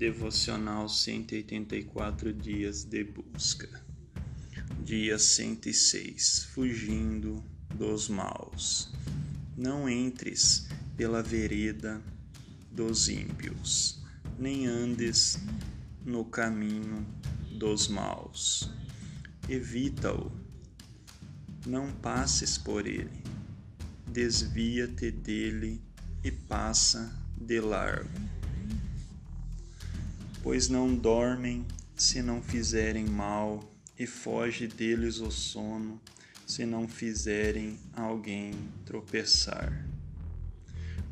Devocional 184 Dias de Busca. Dia 106 Fugindo dos maus. Não entres pela vereda dos ímpios, nem andes no caminho dos maus. Evita-o, não passes por ele, desvia-te dele e passa de largo pois não dormem se não fizerem mal, e foge deles o sono se não fizerem alguém tropeçar.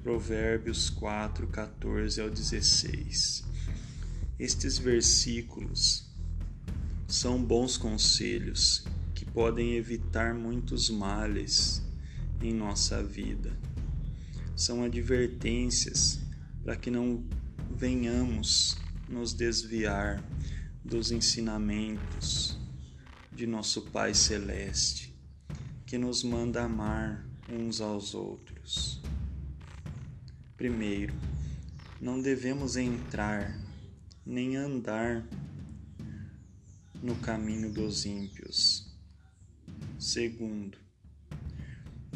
Provérbios 4, 14 ao 16. Estes versículos são bons conselhos que podem evitar muitos males em nossa vida. São advertências para que não venhamos nos desviar dos ensinamentos de nosso Pai Celeste, que nos manda amar uns aos outros. Primeiro, não devemos entrar nem andar no caminho dos ímpios. Segundo,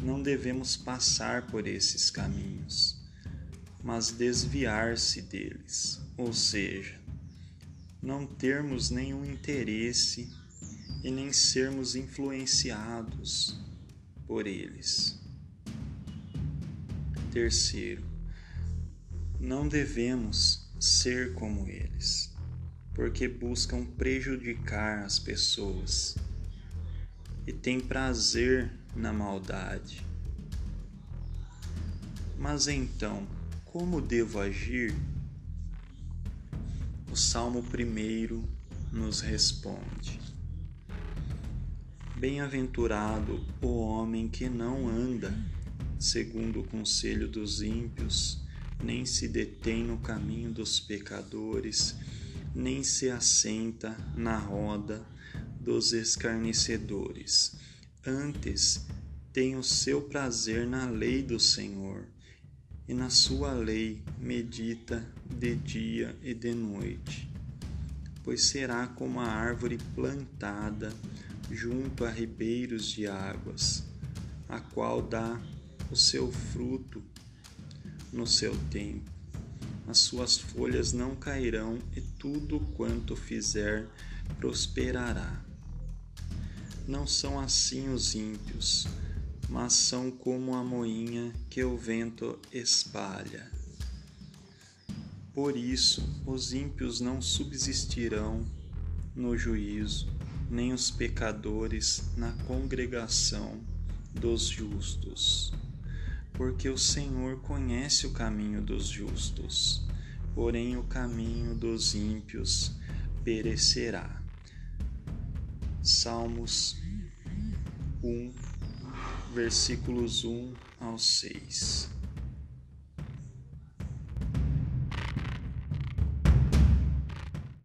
não devemos passar por esses caminhos mas desviar-se deles, ou seja, não termos nenhum interesse e nem sermos influenciados por eles. Terceiro, não devemos ser como eles, porque buscam prejudicar as pessoas e têm prazer na maldade. Mas então, como devo agir? O Salmo 1 nos responde: Bem-aventurado o homem que não anda segundo o conselho dos ímpios, nem se detém no caminho dos pecadores, nem se assenta na roda dos escarnecedores. Antes tem o seu prazer na lei do Senhor e na sua lei medita de dia e de noite. Pois será como a árvore plantada junto a ribeiros de águas, a qual dá o seu fruto no seu tempo. As suas folhas não cairão e tudo quanto fizer prosperará. Não são assim os ímpios mas são como a moinha que o vento espalha. Por isso, os ímpios não subsistirão no juízo, nem os pecadores na congregação dos justos. Porque o Senhor conhece o caminho dos justos, porém o caminho dos ímpios perecerá. Salmos 1 versículos 1 ao 6.